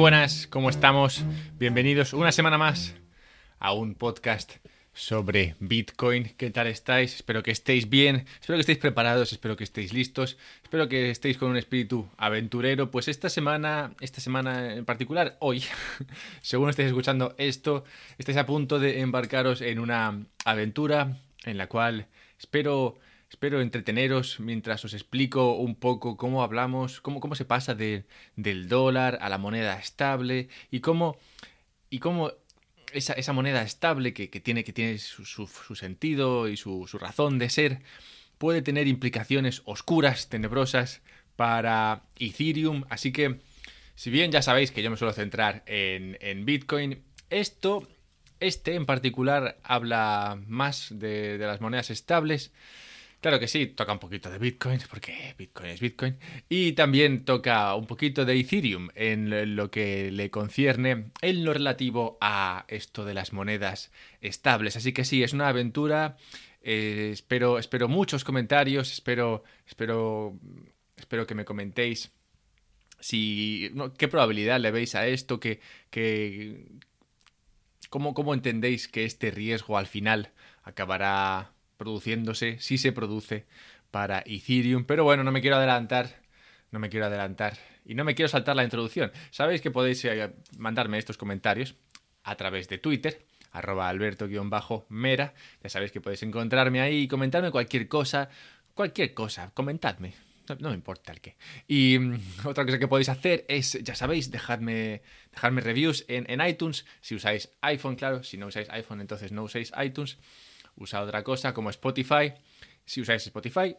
buenas, ¿cómo estamos? Bienvenidos una semana más a un podcast sobre Bitcoin. ¿Qué tal estáis? Espero que estéis bien, espero que estéis preparados, espero que estéis listos, espero que estéis con un espíritu aventurero. Pues esta semana, esta semana en particular, hoy, según estéis escuchando esto, estáis a punto de embarcaros en una aventura en la cual espero Espero entreteneros mientras os explico un poco cómo hablamos, cómo, cómo se pasa del dólar a la moneda estable y cómo, y cómo esa, esa moneda estable que, tiene, que tiene su, su, sentido y su, su, razón de ser puede tener implicaciones oscuras, tenebrosas para Ethereum. Así que, si bien ya sabéis que yo me suelo centrar en, en Bitcoin, esto, este en particular, habla más de, de las monedas estables. Claro que sí, toca un poquito de Bitcoin, porque Bitcoin es Bitcoin. Y también toca un poquito de Ethereum en lo que le concierne en lo relativo a esto de las monedas estables. Así que sí, es una aventura. Eh, espero, espero muchos comentarios, espero, espero, espero que me comentéis si qué probabilidad le veis a esto, que, cómo, cómo entendéis que este riesgo al final acabará produciéndose, si se produce para Ethereum. Pero bueno, no me quiero adelantar, no me quiero adelantar y no me quiero saltar la introducción. Sabéis que podéis eh, mandarme estos comentarios a través de Twitter, arroba alberto-mera. Ya sabéis que podéis encontrarme ahí y comentarme cualquier cosa, cualquier cosa, comentadme. No, me importa el qué. Y mm, otra cosa que podéis hacer es, ya sabéis, dejadme, dejadme reviews en, en iTunes. Si usáis iPhone, claro. Si no usáis iPhone, entonces no uséis iTunes usa otra cosa como Spotify. Si usáis Spotify,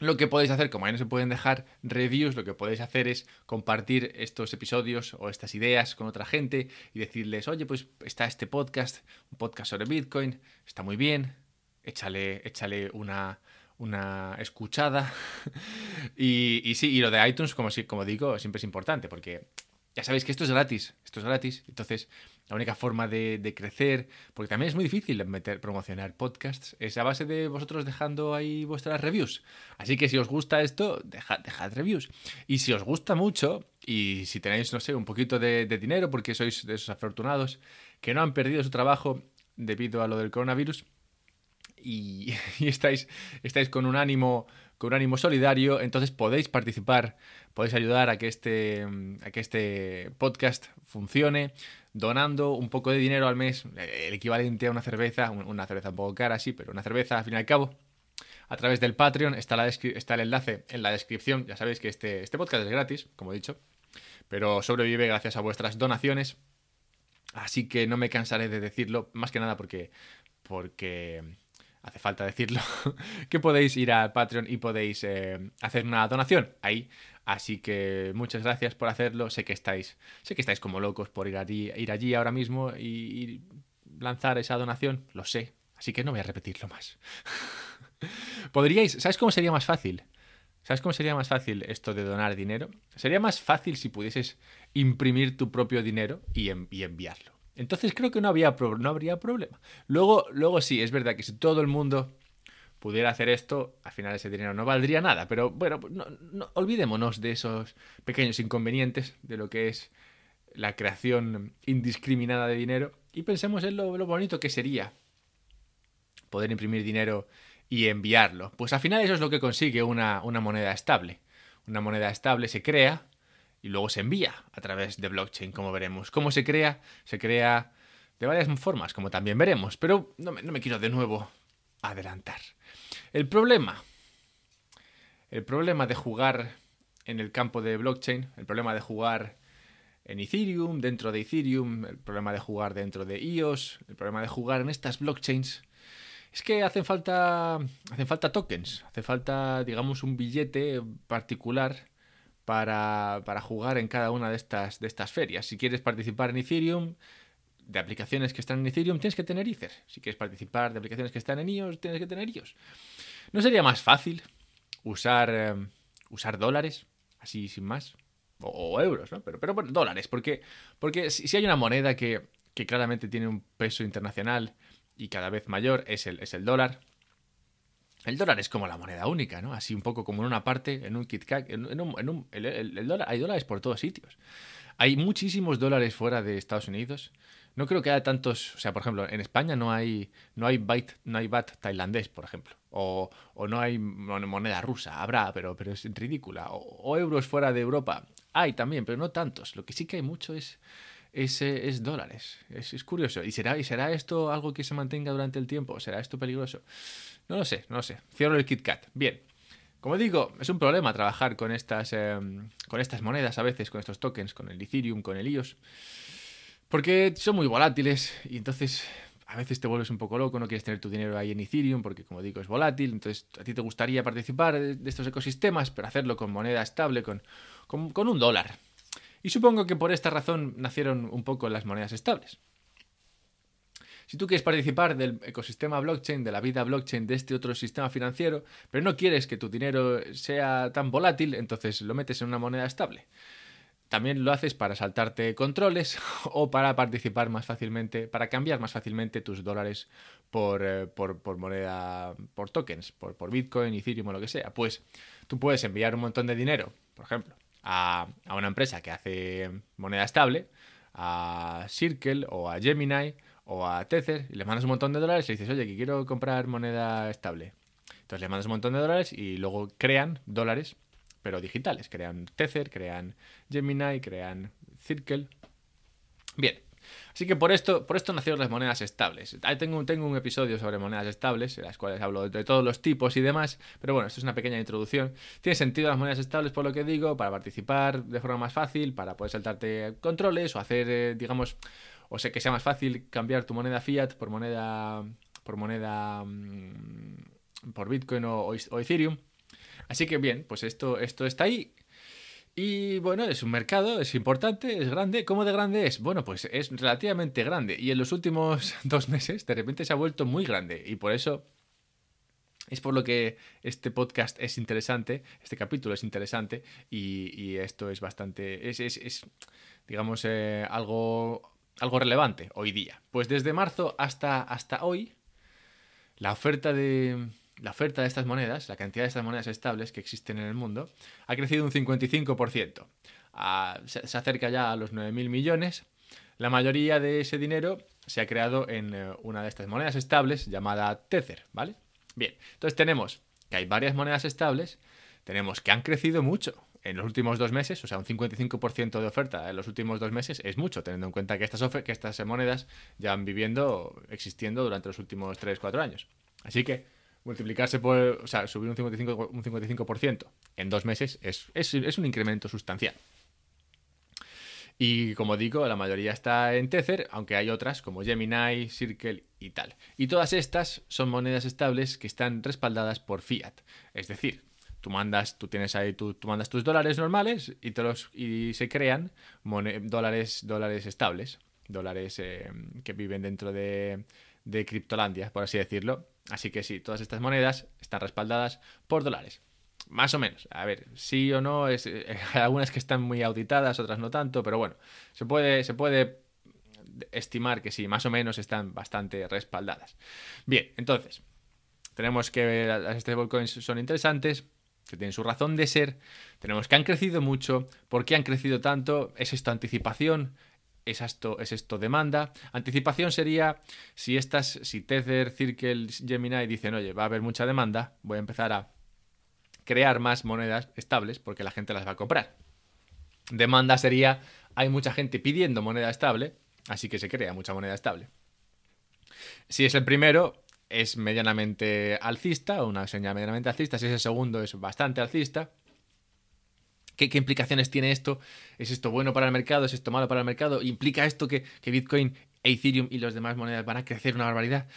lo que podéis hacer, como ahí no se pueden dejar reviews, lo que podéis hacer es compartir estos episodios o estas ideas con otra gente y decirles, oye, pues está este podcast, un podcast sobre Bitcoin, está muy bien, échale, échale una, una escuchada. y, y, sí, y lo de iTunes, como, como digo, siempre es importante, porque ya sabéis que esto es gratis, esto es gratis, entonces la única forma de, crecer, porque también es muy difícil meter, promocionar podcasts, es a base de vosotros dejando ahí vuestras reviews. Así que si os gusta esto, dejad, dejad reviews. Y si os gusta mucho, y si tenéis, no sé, un poquito de, dinero, porque sois de esos afortunados que no han perdido su trabajo debido a lo del coronavirus, y, y estáis, estáis con un ánimo con un ánimo solidario, entonces podéis participar, podéis ayudar a que este, a que este podcast funcione donando un poco de dinero al mes, el equivalente a una cerveza, una cerveza un poco cara, sí, pero una cerveza al fin y al cabo. A través del Patreon está, la está el enlace en la descripción. Ya sabéis que este, este podcast es gratis, como he dicho, pero sobrevive gracias a vuestras donaciones. Así que no me cansaré de decirlo, más que nada porque, porque hace falta decirlo, que podéis ir al Patreon y podéis eh, hacer una donación ahí. Así que muchas gracias por hacerlo. Sé que estáis, sé que estáis como locos por ir allí, ir allí ahora mismo y, lanzar esa donación. Lo sé. Así que no voy a repetirlo más. Podríais, ¿sabes cómo sería más fácil? ¿Sabes cómo sería más fácil esto de donar dinero? Sería más fácil si pudieses imprimir tu propio dinero y enviarlo. Entonces creo que no, había no habría problema. Luego, luego sí, es verdad que si todo el mundo pudiera hacer esto, al final ese dinero no valdría nada. Pero bueno, no, olvidémonos de esos pequeños inconvenientes de lo que es la creación indiscriminada de dinero y pensemos en lo, bonito que sería poder imprimir dinero y enviarlo. Pues al final eso es lo que consigue una, una moneda estable. Una moneda estable se crea y luego se envía a través de blockchain, como veremos. ¿Cómo se crea? Se crea de varias formas, como también veremos, pero no me, quiero de nuevo adelantar. El problema, el problema de jugar en el campo de blockchain, el problema de jugar en Ethereum, dentro de Ethereum, el problema de jugar dentro de EOS, el problema de jugar en estas blockchains, es que hacen falta, hacen falta tokens, hace falta, digamos, un billete particular para, para, jugar en cada una de estas, de estas ferias. Si quieres participar en Ethereum, de aplicaciones que están en Ethereum, tienes que tener Ether. Si quieres participar de aplicaciones que están en iOS, tienes que tener iOS. ¿No sería más fácil usar, eh, usar dólares, así sin más? O, euros, ¿no? Pero, pero dólares, porque, porque si, hay una moneda que, que claramente tiene un peso internacional y cada vez mayor, es el, es el dólar. El dólar es como la moneda única, ¿no? Así un poco como en una parte, en un KitKat, en, un, en un, el, dólar, hay dólares por todos sitios. Hay muchísimos dólares fuera de Estados Unidos. No creo que haya tantos, o sea, por ejemplo, en España no hay no hay byte, no hay bat tailandés, por ejemplo, o, o, no hay moneda rusa, habrá, pero pero es ridícula, o, o, euros fuera de Europa. Hay también, pero no tantos. Lo que sí que hay mucho es es, es dólares. Es, es, curioso. ¿Y será, ¿Y será esto algo que se mantenga durante el tiempo? ¿Será esto peligroso? No lo sé, no lo sé. Cierro el KitKat. Bien. Como digo, es un problema trabajar con estas, eh, con estas monedas a veces, con estos tokens, con el Ethereum, con el IOS. Porque son muy volátiles y entonces a veces te vuelves un poco loco, no quieres tener tu dinero ahí en Ethereum porque como digo es volátil, entonces a ti te gustaría participar de estos ecosistemas, pero hacerlo con moneda estable, con, con, con un dólar. Y supongo que por esta razón nacieron un poco las monedas estables. Si tú quieres participar del ecosistema blockchain, de la vida blockchain de este otro sistema financiero, pero no quieres que tu dinero sea tan volátil, entonces lo metes en una moneda estable también lo haces para saltarte controles o para participar más fácilmente, para cambiar más fácilmente tus dólares por, eh, por, moneda, por tokens, por, por, Bitcoin, Ethereum o lo que sea. Pues tú puedes enviar un montón de dinero, por ejemplo, a, a una empresa que hace moneda estable, a Circle o a Gemini o a Tether, y le mandas un montón de dólares y dices, oye, que quiero comprar moneda estable. Entonces le mandas un montón de dólares y luego crean dólares pero digitales. Crean Tether, crean Gemini, crean Circle. Bien. Así que por esto, por esto nacieron las monedas estables. Tengo, tengo un episodio sobre monedas estables, en las cuales hablo de todos los tipos y demás, pero bueno, esto es una pequeña introducción. Tiene sentido las monedas estables por lo que digo, para participar de forma más fácil, para poder saltarte controles o hacer, eh, digamos, o sea, que sea más fácil cambiar tu moneda fiat por moneda, por moneda, mm, por Bitcoin o, Ethereum. Así que bien, pues esto, esto está ahí. Y bueno, es un mercado, es importante, es grande. ¿Cómo de grande es? Bueno, pues es relativamente grande. Y en los últimos dos meses, de repente se ha vuelto muy grande. Y por eso es por lo que este podcast es interesante, este capítulo es interesante. Y, esto es bastante. Es, es, digamos, eh, algo, algo relevante hoy día. Pues desde marzo hasta, hasta hoy, la oferta de la oferta de estas monedas, la cantidad de estas monedas estables que existen en el mundo, ha crecido un 55%. Ah, se, acerca ya a los 9.000 millones. La mayoría de ese dinero se ha creado en eh, una de estas monedas estables llamada Tether, ¿vale? Bien, entonces tenemos que hay varias monedas estables, tenemos que han crecido mucho en los últimos dos meses, o sea, un 55% de oferta en los últimos dos meses es mucho, teniendo en cuenta que estas, que estas monedas ya han viviendo, existiendo durante los últimos 3-4 años. Así que multiplicarse por, o sea, subir un 55%, un 55 en dos meses es, es, es, un incremento sustancial. Y como digo, la mayoría está en Tether, aunque hay otras como Gemini, Circle y tal. Y todas estas son monedas estables que están respaldadas por fiat. Es decir, tú mandas, tú tienes ahí, tú, tú mandas tus dólares normales y, te los, y se crean dólares, dólares estables, dólares eh, que viven dentro de, de Criptolandia, por así decirlo. Así que sí, todas estas monedas están respaldadas por dólares. Más o menos. A ver, sí o no, es, eh, algunas que están muy auditadas, otras no tanto, pero bueno, se puede, se puede estimar que sí, más o menos están bastante respaldadas. Bien, entonces, tenemos que las stablecoins son interesantes, que tienen su razón de ser, tenemos que han crecido mucho, ¿por qué han crecido tanto? ¿Es esto anticipación? es esto, es esto demanda. Anticipación sería si estas, si Tether, Circle, Gemini dicen, oye, va a haber mucha demanda, voy a empezar a crear más monedas estables porque la gente las va a comprar. Demanda sería, hay mucha gente pidiendo moneda estable, así que se crea mucha moneda estable. Si es el primero, es medianamente alcista, una señal medianamente alcista. Si es el segundo, es bastante alcista. ¿Qué, implicaciones tiene esto? ¿Es esto bueno para el mercado? ¿Es esto malo para el mercado? ¿Implica esto que, Bitcoin, Ethereum y las demás monedas van a crecer una barbaridad?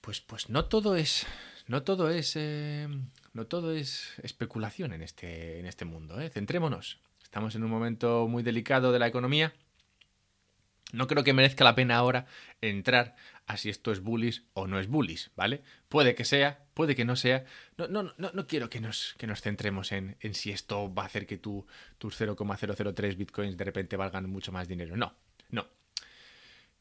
Pues, pues no todo es. No todo es. Eh, no todo es especulación en este, en este mundo. ¿eh? Centrémonos. Estamos en un momento muy delicado de la economía. No creo que merezca la pena ahora entrar a si esto es bullish o no es bullish, ¿vale? Puede que sea, puede que no sea. No, no, no, no quiero que nos, que nos centremos en, en, si esto va a hacer que tu, tus 0,003 bitcoins de repente valgan mucho más dinero. No, no.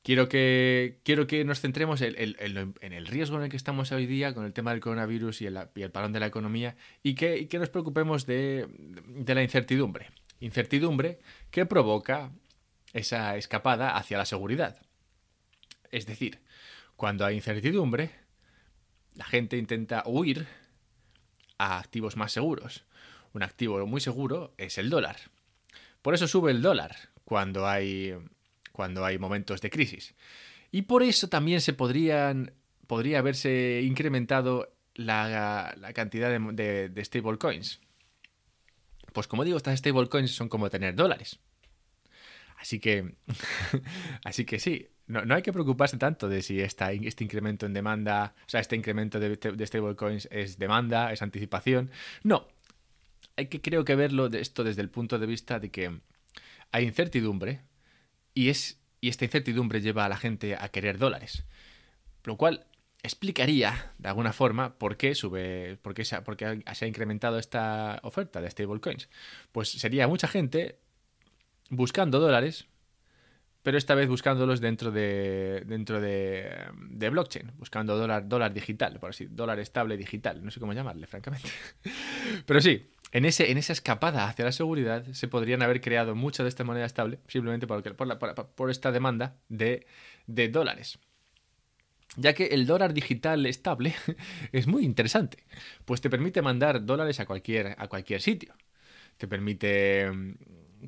Quiero que, quiero que nos centremos en, en, el riesgo en el que estamos hoy día con el tema del coronavirus y el, y el parón de la economía y que, y que nos preocupemos de, de la incertidumbre. incertidumbre que provoca esa escapada hacia la seguridad. Es decir, cuando hay incertidumbre, la gente intenta huir a activos más seguros. Un activo muy seguro es el dólar. Por eso sube el dólar cuando hay, cuando hay momentos de crisis. Y por eso también se podrían, podría haberse incrementado la, cantidad de, de stablecoins. Pues como digo, estas stablecoins son como tener dólares. Así que, así que sí, no, hay que preocuparse tanto de si esta, este incremento en demanda, o sea, este incremento de, de stablecoins es demanda, es anticipación. No, hay que creo que verlo de esto desde el punto de vista de que hay incertidumbre y, es, y esta incertidumbre lleva a la gente a querer dólares. Lo cual explicaría, de alguna forma, por qué sube, por qué se, ha, se ha incrementado esta oferta de stablecoins. Pues sería mucha gente buscando dólares, pero esta vez buscándolos dentro de dentro de, de, blockchain, buscando dólar dólar digital, por así, dólar estable digital, no sé cómo llamarle, francamente. Pero sí, en, ese, en esa escapada hacia la seguridad se podrían haber creado mucha de esta moneda estable simplemente por, por, por esta demanda de, de dólares ya que el dólar digital estable es muy interesante, pues te permite mandar dólares a cualquier, a cualquier sitio. Te permite,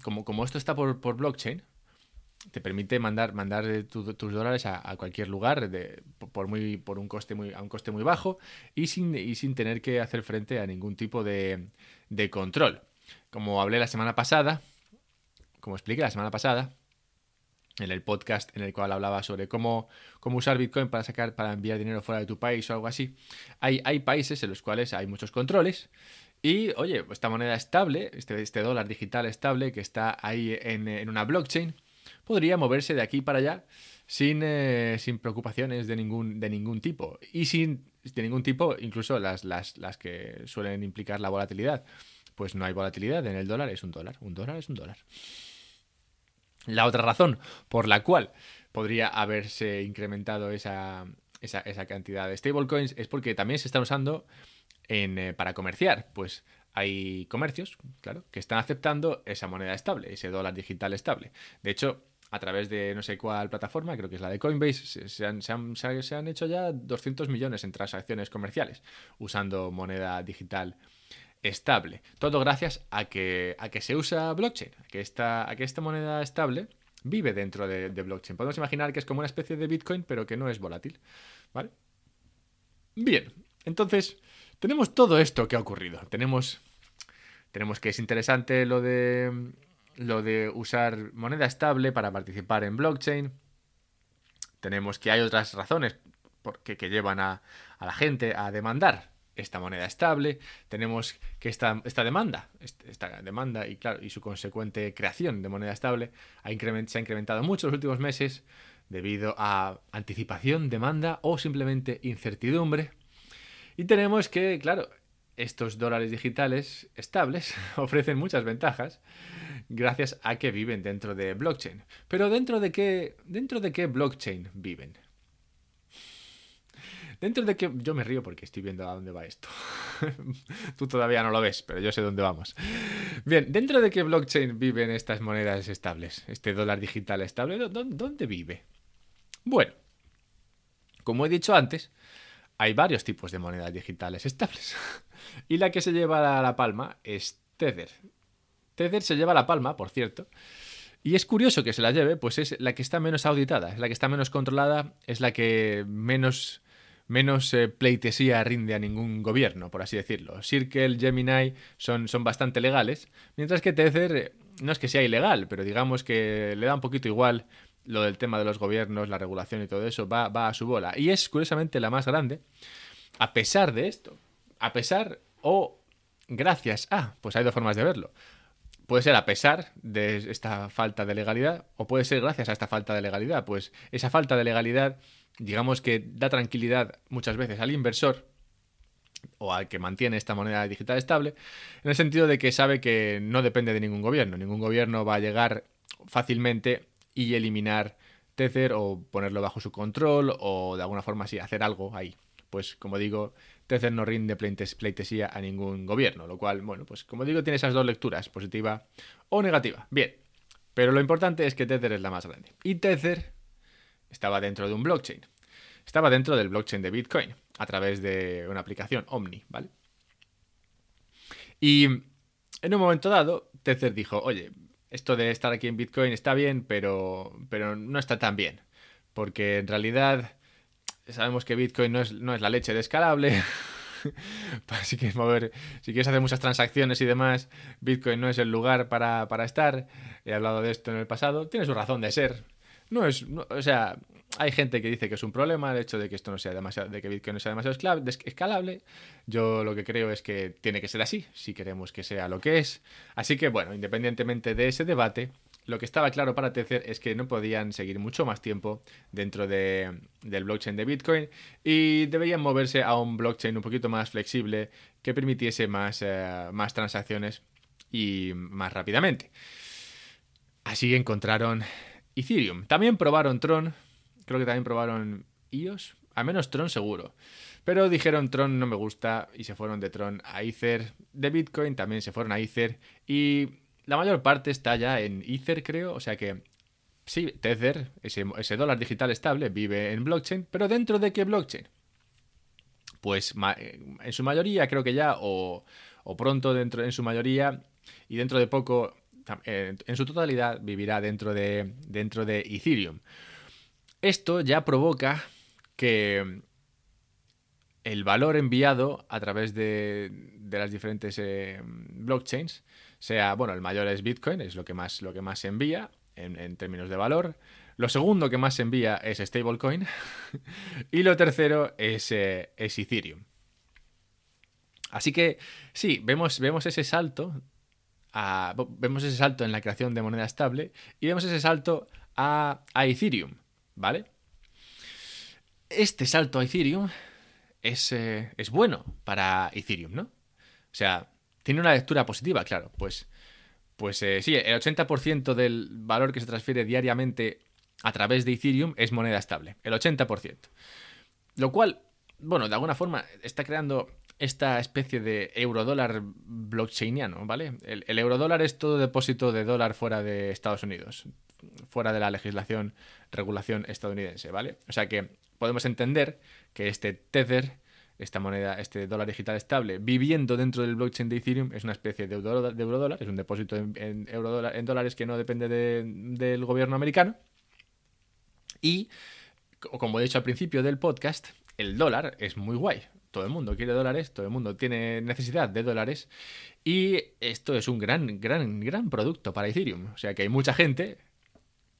como, como esto está por, por blockchain, te permite mandar, mandar tus dólares a, cualquier lugar de, por, muy, por un coste muy, a un coste muy bajo y sin, y sin tener que hacer frente a ningún tipo de, de control. Como hablé la semana pasada, como expliqué la semana pasada, en el podcast en el cual hablaba sobre cómo, cómo usar Bitcoin para sacar, para enviar dinero fuera de tu país o algo así. Hay, hay países en los cuales hay muchos controles. Y, oye, esta moneda estable, este, este dólar digital estable que está ahí en, una blockchain, podría moverse de aquí para allá sin, eh, sin preocupaciones de ningún, de ningún tipo. Y sin de ningún tipo, incluso las, las, las que suelen implicar la volatilidad. Pues no hay volatilidad en el dólar, es un dólar. Un dólar es un dólar. La otra razón por la cual podría haberse incrementado esa, esa, cantidad de stablecoins es porque también se están usando eh, para comerciar. Pues hay comercios, claro, que están aceptando esa moneda estable, ese dólar digital estable. De hecho, a través de no sé cuál plataforma, creo que es la de Coinbase, se han, hecho ya 200 millones en transacciones comerciales usando moneda digital estable. Todo gracias a que, a que se usa blockchain, a que esta, a que esta moneda estable vive dentro de, blockchain. Podemos imaginar que es como una especie de Bitcoin, pero que no es volátil. ¿Vale? Bien, entonces tenemos todo esto que ha ocurrido. Tenemos, tenemos que es interesante lo de, lo de usar moneda estable para participar en blockchain. Tenemos que hay otras razones porque, que llevan a, a la gente a demandar esta moneda estable, tenemos que esta, esta demanda, esta demanda y, claro, y su consecuente creación de moneda estable ha se ha incrementado mucho en los últimos meses debido a anticipación, demanda o simplemente incertidumbre. Y tenemos que, claro, estos dólares digitales estables ofrecen muchas ventajas gracias a que viven dentro de blockchain. Pero dentro de qué, dentro de qué blockchain viven? Dentro de que yo me río porque estoy viendo a dónde va esto. Tú todavía no lo ves, pero yo sé dónde vamos. Bien, dentro de qué blockchain viven estas monedas estables, este dólar digital estable, ¿dónde vive? Bueno, como he dicho antes, hay varios tipos de monedas digitales estables. y la que se lleva la palma es Tether. Tether se lleva la palma, por cierto. Y es curioso que se la lleve, pues es la que está menos auditada, es la que está menos controlada, es la que menos menos eh, pleitesía rinde a ningún gobierno, por así decirlo. Circle, Gemini son, son bastante legales, mientras que Tether eh, no es que sea ilegal, pero digamos que le da un poquito igual lo del tema de los gobiernos, la regulación y todo eso, va, va a su bola. Y es curiosamente la más grande, a pesar de esto. A pesar o gracias a, pues hay dos formas de verlo. Puede ser a pesar de esta falta de legalidad o puede ser gracias a esta falta de legalidad. Pues esa falta de legalidad digamos que da tranquilidad muchas veces al inversor o al que mantiene esta moneda digital estable, en el sentido de que sabe que no depende de ningún gobierno. Ningún gobierno va a llegar fácilmente y eliminar Tether o ponerlo bajo su control o de alguna forma así hacer algo ahí pues como digo, Tether no rinde pleitesía a ningún gobierno, lo cual, bueno, pues como digo, tiene esas dos lecturas, positiva o negativa. Bien, pero lo importante es que Tether es la más grande. Y Tether estaba dentro de un blockchain. Estaba dentro del blockchain de Bitcoin, a través de una aplicación Omni, ¿vale? Y en un momento dado, Tether dijo, oye, esto de estar aquí en Bitcoin está bien, pero, pero no está tan bien. Porque en realidad sabemos que Bitcoin no es, no es la leche de escalable. si quieres mover, si quieres hacer muchas transacciones y demás, Bitcoin no es el lugar para, estar. He hablado de esto en el pasado. Tiene su razón de ser. No es, o sea, hay gente que dice que es un problema el hecho de que esto no sea demasiado, de que Bitcoin no sea demasiado escalable. Yo lo que creo es que tiene que ser así, si queremos que sea lo que es. Así que bueno, independientemente de ese debate, lo que estaba claro para Tether es que no podían seguir mucho más tiempo dentro de, del blockchain de Bitcoin y deberían moverse a un blockchain un poquito más flexible que permitiese más, eh, más transacciones y más rápidamente. Así encontraron Ethereum. También probaron Tron, creo que también probaron IOS, al menos Tron seguro. Pero dijeron Tron no me gusta y se fueron de Tron a Ether. De Bitcoin también se fueron a Ether y la mayor parte está ya en Ether, creo. O sea que sí, Tether, ese, ese dólar digital estable, vive en blockchain. Pero ¿dentro de qué blockchain? Pues en su mayoría, creo que ya, o, pronto dentro, en su mayoría, y dentro de poco, en su totalidad, vivirá dentro de, dentro de Ethereum. Esto ya provoca que el valor enviado a través de, las diferentes eh, blockchains sea, bueno, el mayor es Bitcoin, es lo que más, lo que más se envía en, términos de valor. Lo segundo que más se envía es stablecoin. y lo tercero es, eh, es, Ethereum. Así que sí, vemos, vemos ese salto. Vemos ese salto en la creación de moneda estable y vemos ese salto a, Ethereum, ¿vale? Este salto a Ethereum es, eh, es bueno para Ethereum, ¿no? O sea, tiene una lectura positiva, claro. Pues, pues eh, sí, el 80% del valor que se transfiere diariamente a través de Ethereum es moneda estable. El 80%. Lo cual, bueno, de alguna forma está creando esta especie de eurodólar blockchainiano, ¿vale? El, el eurodólar es todo depósito de dólar fuera de Estados Unidos, fuera de la legislación, regulación estadounidense, ¿vale? O sea que podemos entender que este Tether esta moneda, este dólar digital estable, viviendo dentro del blockchain de Ethereum, es una especie de eurodólar, es un depósito en, en dólares que no depende del gobierno americano. Y, como he dicho al principio del podcast, el dólar es muy guay. Todo el mundo quiere dólares, todo el mundo tiene necesidad de dólares. Y esto es un gran, gran, gran producto para Ethereum. O sea que hay mucha gente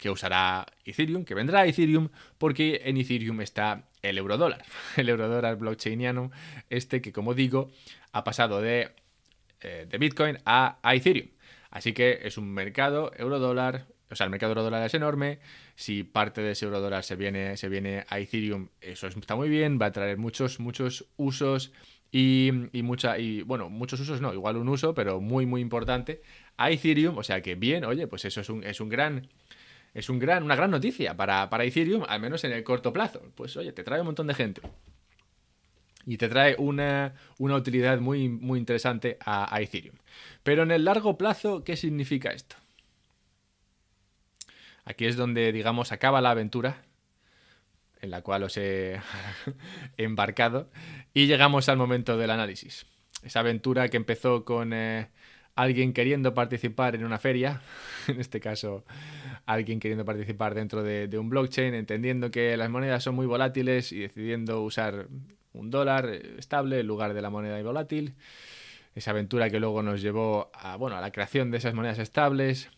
que usará Ethereum, que vendrá a Ethereum, porque en Ethereum está el eurodólar, el eurodólar blockchainiano, este que como digo ha pasado de, eh, de Bitcoin a, Ethereum. Así que es un mercado eurodólar, o sea, el mercado eurodólar es enorme. Si parte de ese eurodólar se viene, se viene a Ethereum, eso está muy bien, va a traer muchos, muchos usos y, y, mucha, y bueno, muchos usos no, igual un uso, pero muy, muy importante a Ethereum. O sea que bien, oye, pues eso es un, es un gran es un gran, una gran noticia para, para Ethereum, al menos en el corto plazo. Pues oye, te trae un montón de gente. Y te trae una, utilidad muy, muy interesante a, Ethereum. Pero en el largo plazo, ¿qué significa esto? Aquí es donde, digamos, acaba la aventura en la cual os he embarcado y llegamos al momento del análisis. Esa aventura que empezó con eh, alguien queriendo participar en una feria, en este caso alguien queriendo participar dentro de, un blockchain, entendiendo que las monedas son muy volátiles y decidiendo usar un dólar estable en lugar de la moneda volátil. Esa aventura que luego nos llevó bueno, a la creación de esas monedas estables,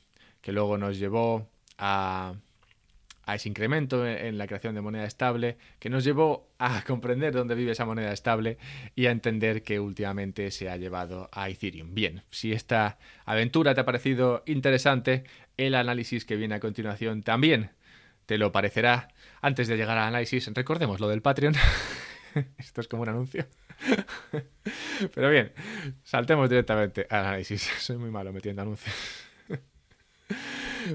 que luego nos llevó a ese incremento en la creación de moneda estable, que nos llevó a comprender dónde vive esa moneda estable y a entender que últimamente se ha llevado a Ethereum. Bien, si esta aventura te ha parecido interesante, el análisis que viene a continuación también te lo parecerá. Antes de llegar al análisis, recordemos lo del Patreon. Esto es como un anuncio. Pero bien, saltemos directamente al análisis. Soy muy malo metiendo anuncios.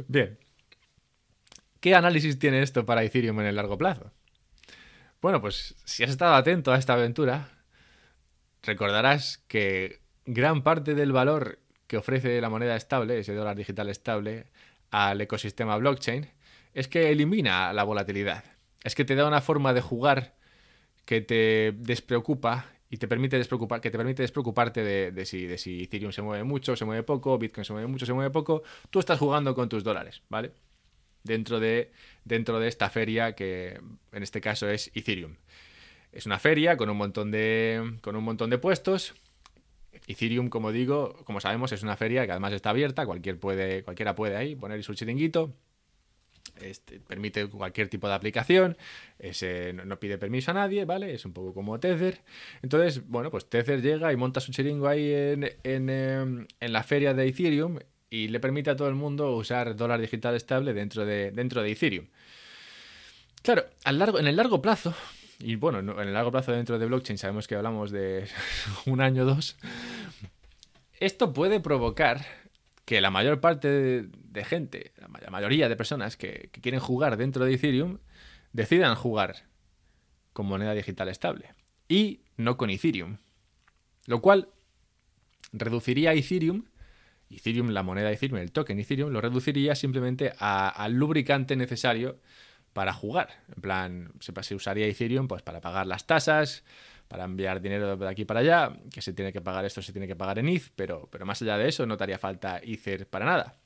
Bien, ¿Qué análisis tiene esto para Ethereum en el largo plazo? Bueno, pues si has estado atento a esta aventura, recordarás que gran parte del valor que ofrece la moneda estable, ese dólar digital estable, al ecosistema blockchain, es que elimina la volatilidad. Es que te da una forma de jugar que te despreocupa y te permite despreocupar, que te permite despreocuparte de, si, de si Ethereum se mueve mucho, se mueve poco, Bitcoin se mueve mucho, se mueve poco. Tú estás jugando con tus dólares, ¿vale? Dentro de, dentro de esta feria que en este caso es Ethereum. Es una feria con un montón de, con un montón de puestos Ethereum, como digo, como sabemos, es una feria que además está abierta, cualquier puede, cualquiera puede ahí poner su chiringuito. Este, permite cualquier tipo de aplicación, no, pide permiso a nadie, ¿vale? Es un poco como Tether. Entonces, bueno, pues Tether llega y monta su chiringo ahí en, em, la feria de Ethereum y le permite a todo el mundo usar dólar digital estable dentro de, dentro de Ethereum. Claro, largo, en el largo plazo, y bueno, en el largo plazo dentro de blockchain sabemos que hablamos de un año o dos, esto puede provocar que la mayor parte de, gente, la mayoría de personas que, quieren jugar dentro de Ethereum, decidan jugar con moneda digital estable y no con Ethereum. Lo cual reduciría Ethereum, Ethereum, la moneda Ethereum, el token Ethereum, lo reduciría simplemente al lubricante necesario para jugar. En plan, se, usaría Ethereum pues, para pagar las tasas, para enviar dinero de aquí para allá, que se tiene que pagar esto, se tiene que pagar en ETH, pero, pero más allá de eso no te haría falta Ether para nada.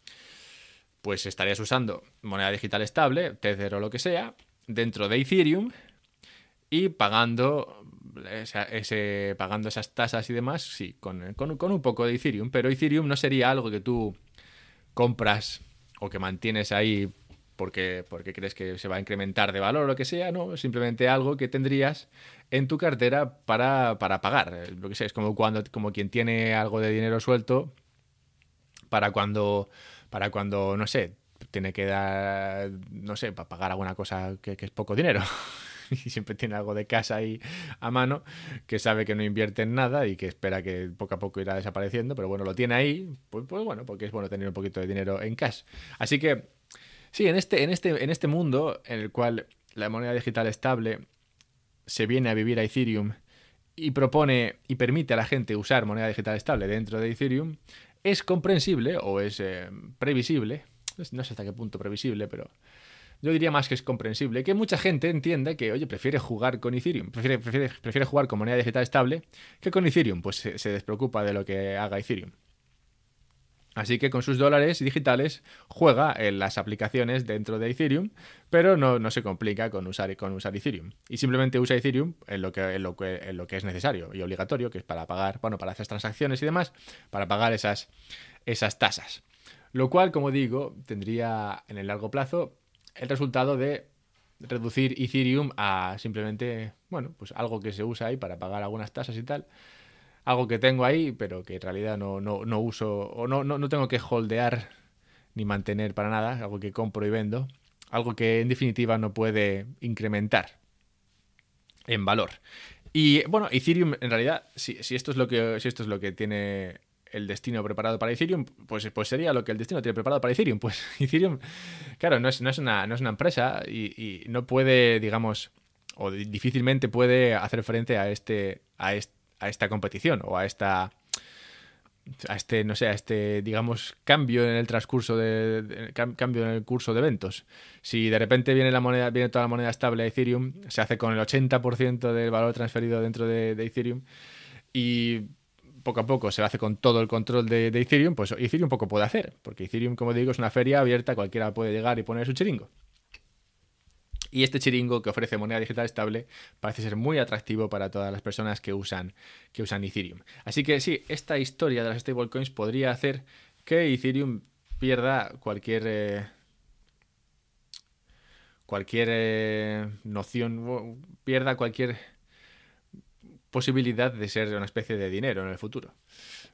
Pues estarías usando moneda digital estable, Tether o lo que sea, dentro de Ethereum y pagando, ese, pagando esas tasas y demás, sí, con, con, con un poco de Ethereum, pero Ethereum no sería algo que tú compras o que mantienes ahí porque, porque crees que se va a incrementar de valor o lo que sea, no, simplemente algo que tendrías en tu cartera para, pagar. Lo que sé, es como cuando, como quien tiene algo de dinero suelto para cuando, para cuando, no sé, tiene que dar, no sé, para pagar alguna cosa que, es poco dinero. y siempre tiene algo de casa ahí a mano, que sabe que no invierte en nada y que espera que poco a poco irá desapareciendo, pero bueno, lo tiene ahí, pues, pues bueno, porque es bueno tener un poquito de dinero en cash. Así que Sí, en este, en este, en este mundo en el cual la moneda digital estable se viene a vivir a Ethereum y propone y permite a la gente usar moneda digital estable dentro de Ethereum, es comprensible o es eh, previsible, no sé hasta qué punto previsible, pero yo diría más que es comprensible, que mucha gente entienda que, oye, prefiere jugar con Ethereum, prefiere, prefiere, prefiere jugar con moneda digital estable que con Ethereum, pues se despreocupa de lo que haga Ethereum. Así que con sus dólares digitales juega en las aplicaciones dentro de Ethereum, pero no, se complica con usar, con usar Ethereum. Y simplemente usa Ethereum en lo, que, lo que, lo que es necesario y obligatorio, que es para pagar, bueno, para hacer transacciones y demás, para pagar esas, esas tasas. Lo cual, como digo, tendría en el largo plazo el resultado de reducir Ethereum a simplemente, bueno, pues algo que se usa ahí para pagar algunas tasas y tal algo que tengo ahí, pero que en realidad no, no, uso o no, no, tengo que holdear ni mantener para nada, algo que compro y vendo, algo que en definitiva no puede incrementar en valor. Y bueno, Ethereum en realidad, si, esto es lo que si esto es lo que tiene el destino preparado para Ethereum, pues, pues sería lo que el destino tiene preparado para Ethereum. Pues Ethereum, claro, no es, no es, una, no es una empresa y, no puede, digamos, o difícilmente puede hacer frente a este, a a esta competición o a esta a este no sé a este digamos cambio en el transcurso de, cambio en el curso de eventos si de repente viene la moneda viene toda la moneda estable a Ethereum se hace con el 80% del valor transferido dentro de, Ethereum y poco a poco se hace con todo el control de, de Ethereum pues Ethereum poco puede hacer porque Ethereum como digo es una feria abierta cualquiera puede llegar y poner su chiringo y este chiringo que ofrece moneda digital estable parece ser muy atractivo para todas las personas que usan, que usan Ethereum. Así que sí, esta historia de las stablecoins podría hacer que Ethereum pierda cualquier... Eh, cualquier eh, noción, pierda cualquier posibilidad de ser una especie de dinero en el futuro.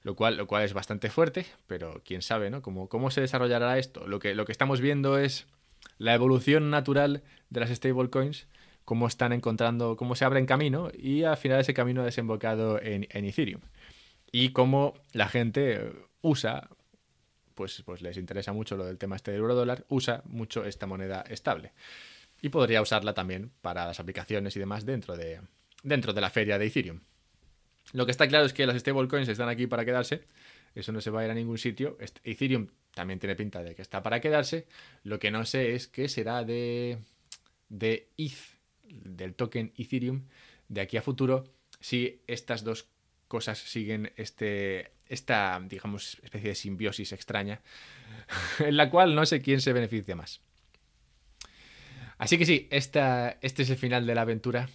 Lo cual, lo cual es bastante fuerte, pero quién sabe, ¿no? ¿Cómo, cómo se desarrollará esto? Lo que, lo que estamos viendo es la evolución natural de las stablecoins, cómo están encontrando, cómo se abren camino y al final ese camino ha desembocado en, Ethereum. Y cómo la gente usa, pues, pues les interesa mucho lo del tema este del euro dólar, usa mucho esta moneda estable. y podría usarla también para las aplicaciones y demás dentro de, dentro de la feria de Ethereum. Lo que está claro es que las stablecoins están aquí para quedarse. Eso no se va a ir a ningún sitio. Ethereum también tiene pinta de que está para quedarse. Lo que no sé es qué será de, de ETH, del token Ethereum, de aquí a futuro, si estas dos cosas siguen este, esta, digamos, especie de simbiosis extraña, en la cual no sé quién se beneficia más. Así que sí, esta, este es el final de la aventura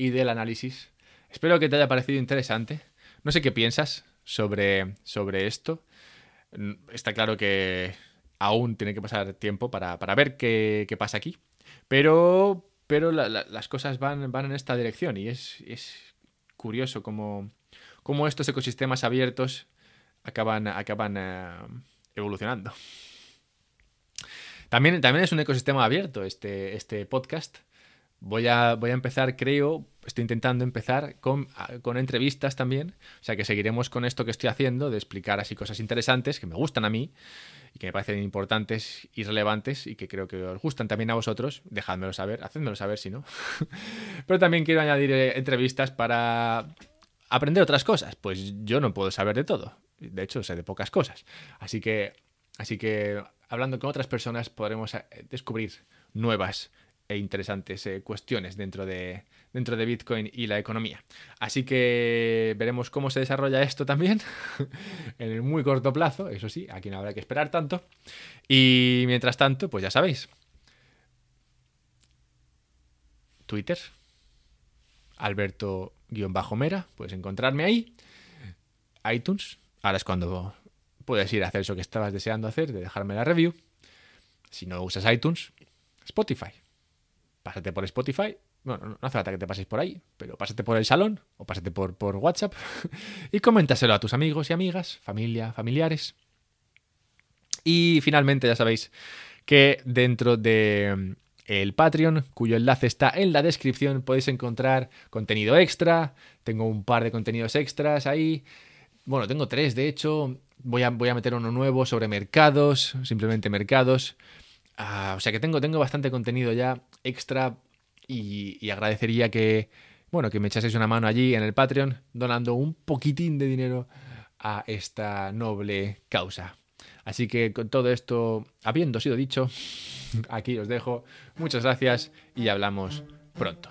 y del análisis. Espero que te haya parecido interesante. No sé qué piensas sobre, sobre esto. Está claro que aún tiene que pasar tiempo para, ver qué, pasa aquí. Pero, pero las cosas van, van en esta dirección y es, es curioso cómo, cómo, estos ecosistemas abiertos acaban, acaban eh, evolucionando. También, también es un ecosistema abierto este, este podcast. Voy a, voy a empezar, creo, estoy intentando empezar con, con, entrevistas también. O sea que seguiremos con esto que estoy haciendo, de explicar así cosas interesantes que me gustan a mí y que me parecen importantes y relevantes y que creo que os gustan también a vosotros. Dejádmelo saber, hacedmelo saber si no. Pero también quiero añadir eh, entrevistas para aprender otras cosas. Pues yo no puedo saber de todo. De hecho, sé de pocas cosas. Así que, así que hablando con otras personas podremos eh, descubrir nuevas e interesantes eh, cuestiones dentro de, dentro de Bitcoin y la economía. Así que veremos cómo se desarrolla esto también en el muy corto plazo, eso sí, aquí no habrá que esperar tanto. Y mientras tanto, pues ya sabéis. Twitter, Alberto-Mera, puedes encontrarme ahí. iTunes, ahora es cuando puedes ir a hacer eso que estabas deseando hacer, de dejarme la review. Si no usas iTunes, Spotify. Pásate por Spotify. Bueno, no hace falta que te pases por ahí, pero pásate por el salón o pásate por, por WhatsApp y coméntaselo a tus amigos y amigas, familia, familiares. Y finalmente, ya sabéis que dentro de mm, el Patreon, cuyo enlace está en la descripción, podéis encontrar contenido extra. Tengo un par de contenidos extras ahí. Bueno, tengo tres, de hecho. Voy a, voy a meter uno nuevo sobre mercados, simplemente mercados. Ah, o sea que tengo, tengo bastante contenido ya extra y, agradecería que, bueno, que me echaseis una mano allí en el Patreon donando un poquitín de dinero a esta noble causa. Así que con todo esto habiendo sido dicho, aquí os dejo. Muchas gracias y hablamos pronto.